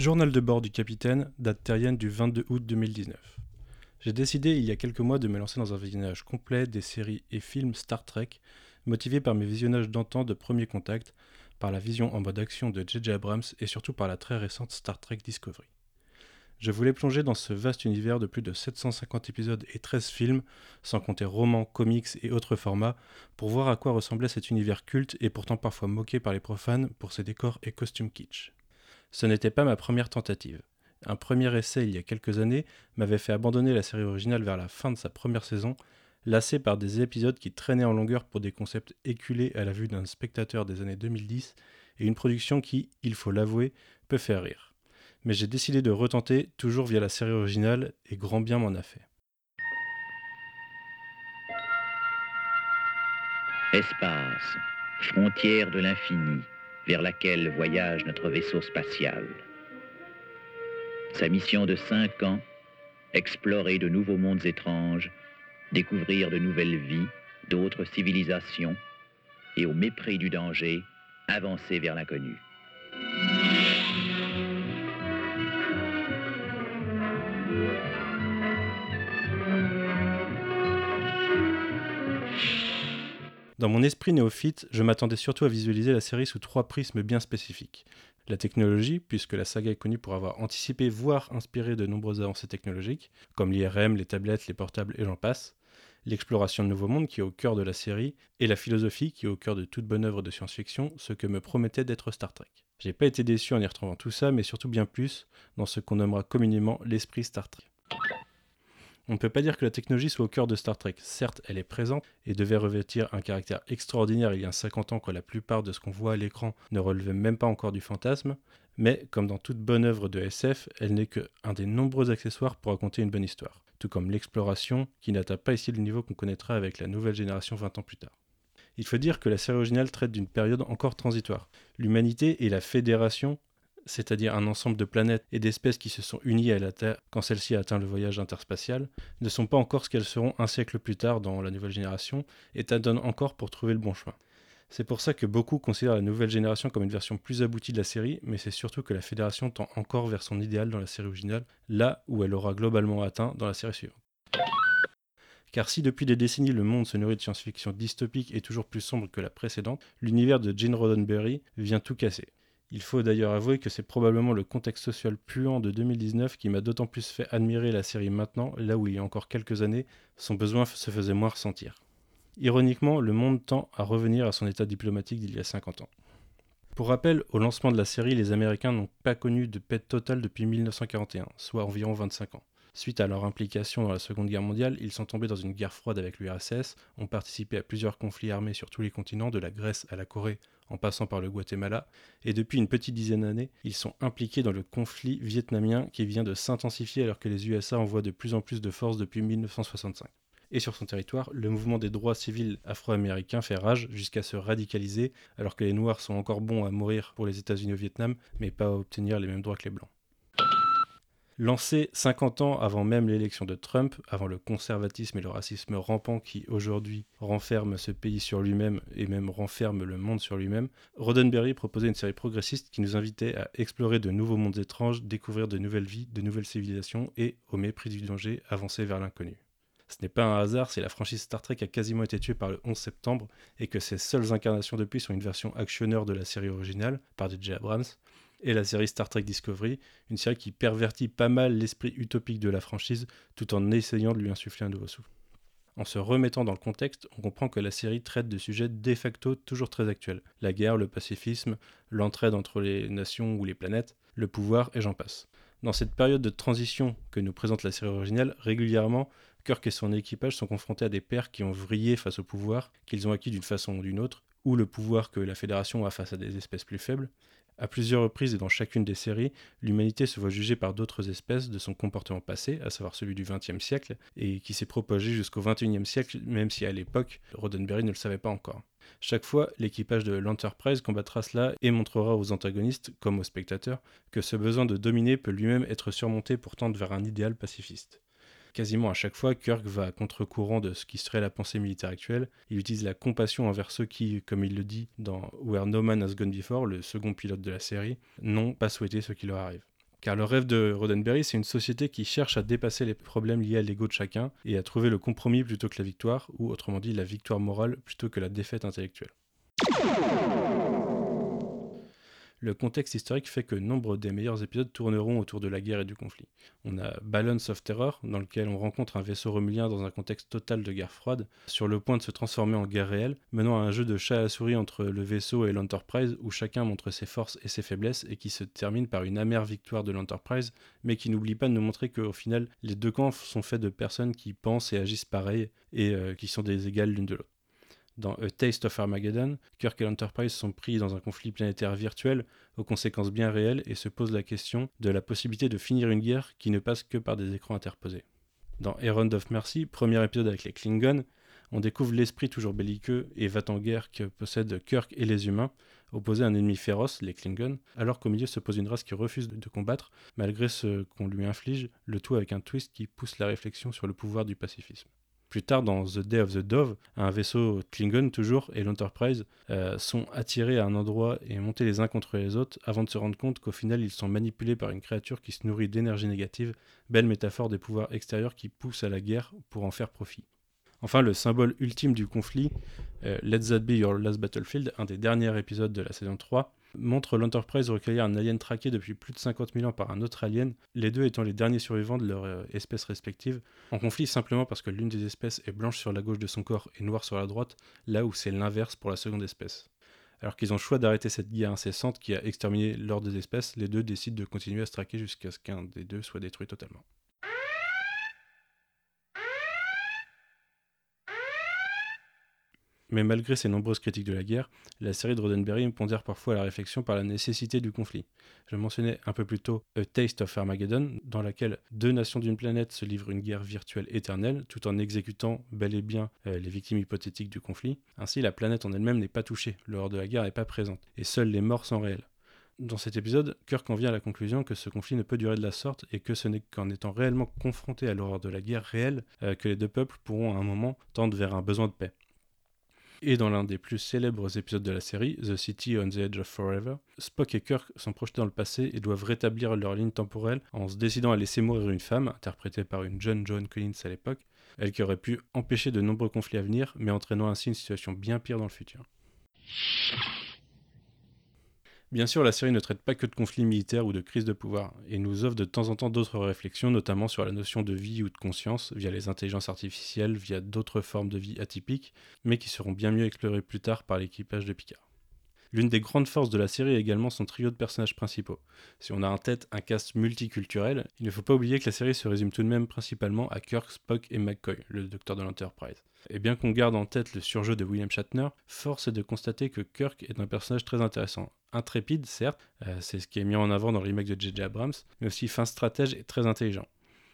Journal de bord du capitaine, date terrienne du 22 août 2019. J'ai décidé il y a quelques mois de me lancer dans un visionnage complet des séries et films Star Trek, motivé par mes visionnages d'antan de premier contact, par la vision en mode action de J.J. Abrams et surtout par la très récente Star Trek Discovery. Je voulais plonger dans ce vaste univers de plus de 750 épisodes et 13 films, sans compter romans, comics et autres formats, pour voir à quoi ressemblait cet univers culte et pourtant parfois moqué par les profanes pour ses décors et costumes kitsch. Ce n'était pas ma première tentative. Un premier essai il y a quelques années m'avait fait abandonner la série originale vers la fin de sa première saison, lassé par des épisodes qui traînaient en longueur pour des concepts éculés à la vue d'un spectateur des années 2010 et une production qui, il faut l'avouer, peut faire rire. Mais j'ai décidé de retenter, toujours via la série originale, et grand bien m'en a fait. Espace, frontière de l'infini, vers laquelle voyage notre vaisseau spatial. Sa mission de cinq ans, explorer de nouveaux mondes étranges, découvrir de nouvelles vies, d'autres civilisations, et au mépris du danger, avancer vers l'inconnu. Dans mon esprit néophyte, je m'attendais surtout à visualiser la série sous trois prismes bien spécifiques. La technologie, puisque la saga est connue pour avoir anticipé, voire inspiré de nombreuses avancées technologiques, comme l'IRM, les tablettes, les portables et j'en passe. L'exploration de nouveaux mondes qui est au cœur de la série, et la philosophie qui est au cœur de toute bonne œuvre de science-fiction, ce que me promettait d'être Star Trek. J'ai pas été déçu en y retrouvant tout ça, mais surtout bien plus dans ce qu'on nommera communément l'esprit Star Trek. On ne peut pas dire que la technologie soit au cœur de Star Trek. Certes, elle est présente et devait revêtir un caractère extraordinaire il y a 50 ans quand la plupart de ce qu'on voit à l'écran ne relevait même pas encore du fantasme, mais comme dans toute bonne œuvre de SF, elle n'est qu'un des nombreux accessoires pour raconter une bonne histoire, tout comme l'exploration qui n'atteint pas ici le niveau qu'on connaîtra avec la nouvelle génération 20 ans plus tard. Il faut dire que la série originale traite d'une période encore transitoire. L'humanité et la Fédération c'est-à-dire un ensemble de planètes et d'espèces qui se sont unies à la Terre quand celle-ci a atteint le voyage interspatial, ne sont pas encore ce qu'elles seront un siècle plus tard dans la nouvelle génération, et tâtonnent encore pour trouver le bon chemin. C'est pour ça que beaucoup considèrent la nouvelle génération comme une version plus aboutie de la série, mais c'est surtout que la Fédération tend encore vers son idéal dans la série originale, là où elle aura globalement atteint dans la série suivante. Car si depuis des décennies le monde se nourrit de science-fiction dystopique et toujours plus sombre que la précédente, l'univers de Gene Roddenberry vient tout casser. Il faut d'ailleurs avouer que c'est probablement le contexte social puant de 2019 qui m'a d'autant plus fait admirer la série maintenant, là où il y a encore quelques années, son besoin se faisait moins ressentir. Ironiquement, le monde tend à revenir à son état diplomatique d'il y a 50 ans. Pour rappel, au lancement de la série, les Américains n'ont pas connu de paix totale depuis 1941, soit environ 25 ans. Suite à leur implication dans la Seconde Guerre mondiale, ils sont tombés dans une guerre froide avec l'URSS, ont participé à plusieurs conflits armés sur tous les continents, de la Grèce à la Corée en passant par le Guatemala, et depuis une petite dizaine d'années, ils sont impliqués dans le conflit vietnamien qui vient de s'intensifier alors que les USA envoient de plus en plus de forces depuis 1965. Et sur son territoire, le mouvement des droits civils afro-américains fait rage jusqu'à se radicaliser, alors que les Noirs sont encore bons à mourir pour les États-Unis au Vietnam, mais pas à obtenir les mêmes droits que les Blancs. Lancé 50 ans avant même l'élection de Trump, avant le conservatisme et le racisme rampant qui aujourd'hui renferment ce pays sur lui-même et même renferme le monde sur lui-même, Roddenberry proposait une série progressiste qui nous invitait à explorer de nouveaux mondes étranges, découvrir de nouvelles vies, de nouvelles civilisations et, au mépris du danger, avancer vers l'inconnu. Ce n'est pas un hasard si la franchise Star Trek a quasiment été tuée par le 11 septembre et que ses seules incarnations depuis sont une version actionneur de la série originale par DJ Abrams, et la série Star Trek Discovery, une série qui pervertit pas mal l'esprit utopique de la franchise tout en essayant de lui insuffler un nouveau souffle. En se remettant dans le contexte, on comprend que la série traite de sujets de facto toujours très actuels. La guerre, le pacifisme, l'entraide entre les nations ou les planètes, le pouvoir et j'en passe. Dans cette période de transition que nous présente la série originale, régulièrement, Kirk et son équipage sont confrontés à des pères qui ont vrillé face au pouvoir, qu'ils ont acquis d'une façon ou d'une autre, ou le pouvoir que la Fédération a face à des espèces plus faibles, à plusieurs reprises et dans chacune des séries, l'humanité se voit jugée par d'autres espèces de son comportement passé, à savoir celui du XXe siècle, et qui s'est propagé jusqu'au XXIe siècle, même si à l'époque, Roddenberry ne le savait pas encore. Chaque fois, l'équipage de l'Enterprise combattra cela et montrera aux antagonistes, comme aux spectateurs, que ce besoin de dominer peut lui-même être surmonté pour tendre vers un idéal pacifiste. Quasiment à chaque fois, Kirk va contre-courant de ce qui serait la pensée militaire actuelle. Il utilise la compassion envers ceux qui, comme il le dit dans Where No Man Has Gone Before, le second pilote de la série, n'ont pas souhaité ce qui leur arrive. Car le rêve de Roddenberry, c'est une société qui cherche à dépasser les problèmes liés à l'ego de chacun et à trouver le compromis plutôt que la victoire, ou autrement dit la victoire morale plutôt que la défaite intellectuelle. Le contexte historique fait que nombre des meilleurs épisodes tourneront autour de la guerre et du conflit. On a Balance of Terror, dans lequel on rencontre un vaisseau romulien dans un contexte total de guerre froide, sur le point de se transformer en guerre réelle, menant à un jeu de chat à souris entre le vaisseau et l'Enterprise, où chacun montre ses forces et ses faiblesses, et qui se termine par une amère victoire de l'Enterprise, mais qui n'oublie pas de nous montrer qu'au final, les deux camps sont faits de personnes qui pensent et agissent pareil, et euh, qui sont des égales l'une de l'autre. Dans A Taste of Armageddon, Kirk et l'Enterprise sont pris dans un conflit planétaire virtuel aux conséquences bien réelles et se posent la question de la possibilité de finir une guerre qui ne passe que par des écrans interposés. Dans Errand of Mercy, premier épisode avec les Klingons, on découvre l'esprit toujours belliqueux et va en guerre que possèdent Kirk et les humains, opposés à un ennemi féroce, les Klingons, alors qu'au milieu se pose une race qui refuse de combattre, malgré ce qu'on lui inflige, le tout avec un twist qui pousse la réflexion sur le pouvoir du pacifisme. Plus tard, dans The Day of the Dove, un vaisseau Klingon toujours et l'Enterprise euh, sont attirés à un endroit et montés les uns contre les autres avant de se rendre compte qu'au final ils sont manipulés par une créature qui se nourrit d'énergie négative, belle métaphore des pouvoirs extérieurs qui poussent à la guerre pour en faire profit. Enfin, le symbole ultime du conflit, euh, Let That Be Your Last Battlefield, un des derniers épisodes de la saison 3, montre l'Enterprise recueillir un alien traqué depuis plus de 50 000 ans par un autre alien, les deux étant les derniers survivants de leur euh, espèce respective, en conflit simplement parce que l'une des espèces est blanche sur la gauche de son corps et noire sur la droite, là où c'est l'inverse pour la seconde espèce. Alors qu'ils ont le choix d'arrêter cette guerre incessante qui a exterminé l'ordre des espèces, les deux décident de continuer à se traquer jusqu'à ce qu'un des deux soit détruit totalement. Mais malgré ses nombreuses critiques de la guerre, la série de Roddenberry pondère parfois la réflexion par la nécessité du conflit. Je mentionnais un peu plus tôt A Taste of Armageddon, dans laquelle deux nations d'une planète se livrent une guerre virtuelle éternelle, tout en exécutant bel et bien euh, les victimes hypothétiques du conflit. Ainsi, la planète en elle-même n'est pas touchée, l'horreur de la guerre n'est pas présente, et seuls les morts sont réels. Dans cet épisode, Kirk en vient à la conclusion que ce conflit ne peut durer de la sorte et que ce n'est qu'en étant réellement confrontés à l'horreur de la guerre réelle euh, que les deux peuples pourront à un moment tendre vers un besoin de paix. Et dans l'un des plus célèbres épisodes de la série, The City on the Edge of Forever, Spock et Kirk sont projetés dans le passé et doivent rétablir leur ligne temporelle en se décidant à laisser mourir une femme, interprétée par une jeune Joan Collins à l'époque, elle qui aurait pu empêcher de nombreux conflits à venir, mais entraînant ainsi une situation bien pire dans le futur. Bien sûr, la série ne traite pas que de conflits militaires ou de crises de pouvoir, et nous offre de temps en temps d'autres réflexions, notamment sur la notion de vie ou de conscience, via les intelligences artificielles, via d'autres formes de vie atypiques, mais qui seront bien mieux explorées plus tard par l'équipage de Picard. L'une des grandes forces de la série est également son trio de personnages principaux. Si on a en tête un cast multiculturel, il ne faut pas oublier que la série se résume tout de même principalement à Kirk, Spock et McCoy, le docteur de l'Enterprise. Et bien qu'on garde en tête le surjeu de William Shatner, force est de constater que Kirk est un personnage très intéressant. Intrépide, certes, euh, c'est ce qui est mis en avant dans le remake de J.J. Abrams, mais aussi fin stratège et très intelligent.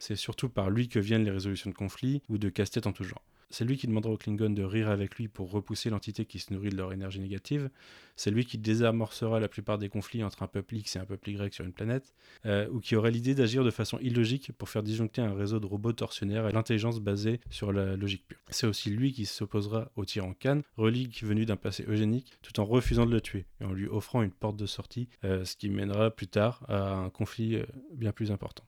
C'est surtout par lui que viennent les résolutions de conflits ou de casse-tête en tout genre. C'est lui qui demandera aux Klingons de rire avec lui pour repousser l'entité qui se nourrit de leur énergie négative. C'est lui qui désamorcera la plupart des conflits entre un peuple X et un peuple Y sur une planète, euh, ou qui aurait l'idée d'agir de façon illogique pour faire disjoncter un réseau de robots torsionnaires à l'intelligence basée sur la logique pure. C'est aussi lui qui s'opposera au tyran Khan, relique venu d'un passé eugénique, tout en refusant de le tuer et en lui offrant une porte de sortie, euh, ce qui mènera plus tard à un conflit euh, bien plus important.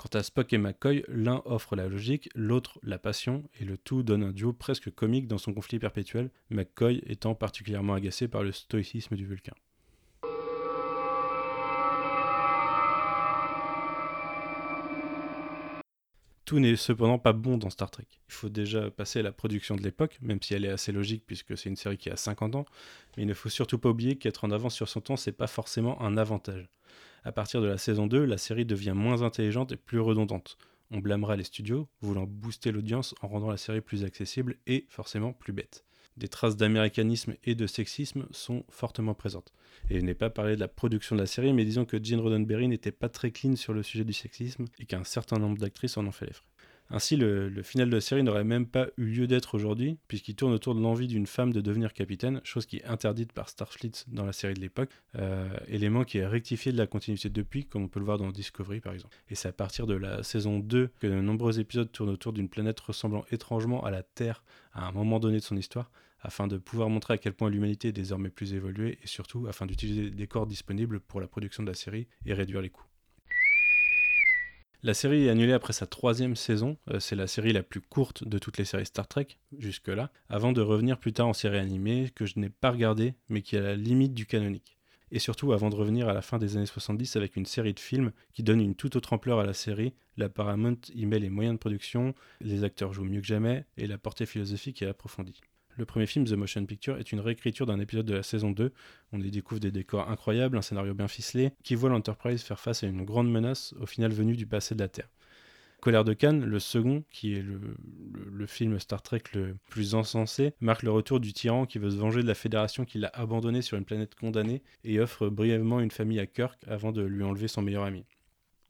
Quant à Spock et McCoy, l'un offre la logique, l'autre la passion, et le tout donne un duo presque comique dans son conflit perpétuel, McCoy étant particulièrement agacé par le stoïcisme du Vulcain. Tout n'est cependant pas bon dans Star Trek. Il faut déjà passer à la production de l'époque, même si elle est assez logique puisque c'est une série qui a 50 ans, mais il ne faut surtout pas oublier qu'être en avance sur son temps, c'est pas forcément un avantage. À partir de la saison 2, la série devient moins intelligente et plus redondante. On blâmera les studios, voulant booster l'audience en rendant la série plus accessible et forcément plus bête. Des traces d'américanisme et de sexisme sont fortement présentes. Et je n'ai pas parlé de la production de la série, mais disons que Gene Roddenberry n'était pas très clean sur le sujet du sexisme et qu'un certain nombre d'actrices en ont fait les frais. Ainsi, le, final de la série n'aurait même pas eu lieu d'être aujourd'hui, puisqu'il tourne autour de l'envie d'une femme de devenir capitaine, chose qui est interdite par Starfleet dans la série de l'époque, euh, élément qui est rectifié de la continuité depuis, comme on peut le voir dans Discovery par exemple. Et c'est à partir de la saison 2 que de nombreux épisodes tournent autour d'une planète ressemblant étrangement à la Terre à un moment donné de son histoire, afin de pouvoir montrer à quel point l'humanité est désormais plus évoluée, et surtout afin d'utiliser des corps disponibles pour la production de la série et réduire les coûts. La série est annulée après sa troisième saison, euh, c'est la série la plus courte de toutes les séries Star Trek, jusque-là, avant de revenir plus tard en série animée que je n'ai pas regardée, mais qui est à la limite du canonique. Et surtout avant de revenir à la fin des années 70 avec une série de films qui donne une toute autre ampleur à la série, la Paramount y met les moyens de production, les acteurs jouent mieux que jamais, et la portée philosophique est approfondie. Le premier film, The Motion Picture, est une réécriture d'un épisode de la saison 2. On y découvre des décors incroyables, un scénario bien ficelé, qui voit l'Enterprise faire face à une grande menace, au final venue du passé de la Terre. Colère de Cannes, le second, qui est le, film Star Trek le plus encensé, marque le retour du tyran qui veut se venger de la fédération qui l'a abandonné sur une planète condamnée et offre brièvement une famille à Kirk avant de lui enlever son meilleur ami.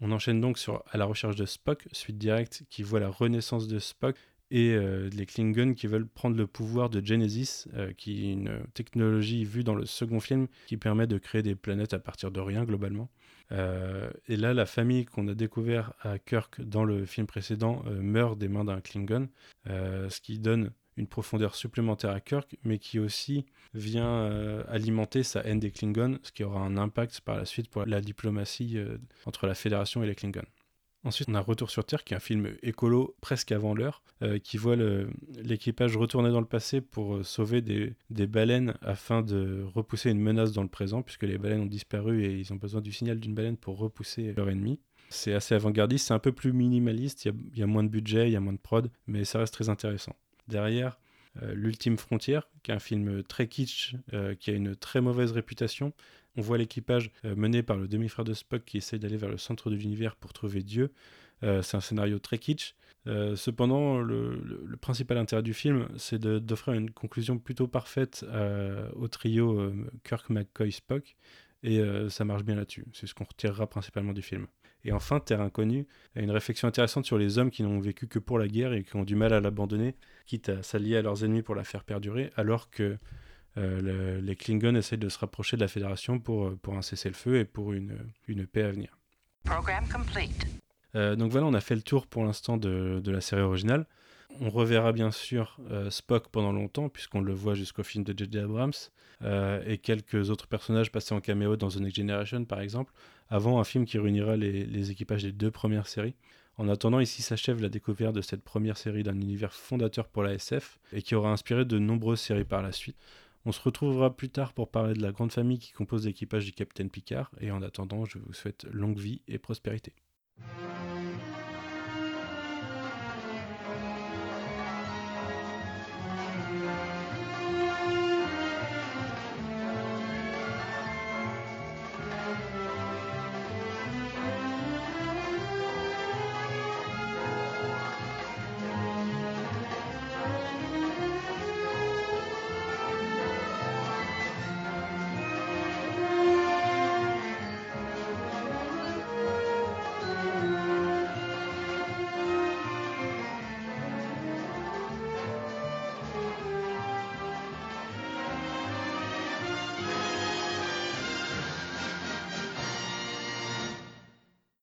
On enchaîne donc sur À la recherche de Spock, suite directe qui voit la renaissance de Spock et euh, les Klingons qui veulent prendre le pouvoir de Genesis, euh, qui est une technologie vue dans le second film qui permet de créer des planètes à partir de rien globalement. Euh, et là, la famille qu'on a découvert à Kirk dans le film précédent meurt des mains d'un Klingon, ce qui donne une profondeur supplémentaire à Kirk, mais qui aussi vient alimenter sa haine des Klingons, ce qui aura un impact par la suite pour la diplomatie entre la Fédération et les Klingons. Ensuite, on a Retour sur Terre, qui est un film écolo presque avant l'heure, euh, qui voit l'équipage retourner dans le passé pour euh, sauver des, baleines afin de repousser une menace dans le présent, puisque les baleines ont disparu et ils ont besoin du signal d'une baleine pour repousser leur ennemi. C'est assez avant-gardiste, c'est un peu plus minimaliste, il y, a, moins de budget, il y a moins de prod, mais ça reste très intéressant. Derrière, euh, L'Ultime Frontière, qui est un film très kitsch, qui a une très mauvaise réputation, on voit l'équipage euh, mené par le demi-frère de Spock qui essaye d'aller vers le centre de l'univers pour trouver Dieu. Euh, c'est un scénario très kitsch. Euh, cependant, le, principal intérêt du film, c'est d'offrir une conclusion plutôt parfaite au trio Kirk, McCoy, Spock. Et ça marche bien là-dessus. C'est ce qu'on retirera principalement du film. Et enfin, Terre inconnue a une réflexion intéressante sur les hommes qui n'ont vécu que pour la guerre et qui ont du mal à l'abandonner, quitte à s'allier à leurs ennemis pour la faire perdurer, alors que euh, les Klingons essayent de se rapprocher de la Fédération pour, euh, pour un cessez-le-feu et pour une, une paix à venir. Euh, donc voilà, on a fait le tour pour l'instant de, de, la série originale. On reverra bien sûr Spock pendant longtemps, puisqu'on le voit jusqu'au film de J.J. Abrams, et quelques autres personnages passés en caméo dans The Next Generation par exemple, avant un film qui réunira les, les équipages des deux premières séries. En attendant, ici s'achève la découverte de cette première série d'un univers fondateur pour la SF, et qui aura inspiré de nombreuses séries par la suite. On se retrouvera plus tard pour parler de la grande famille qui compose l'équipage du capitaine Picard, et en attendant, je vous souhaite longue vie et prospérité.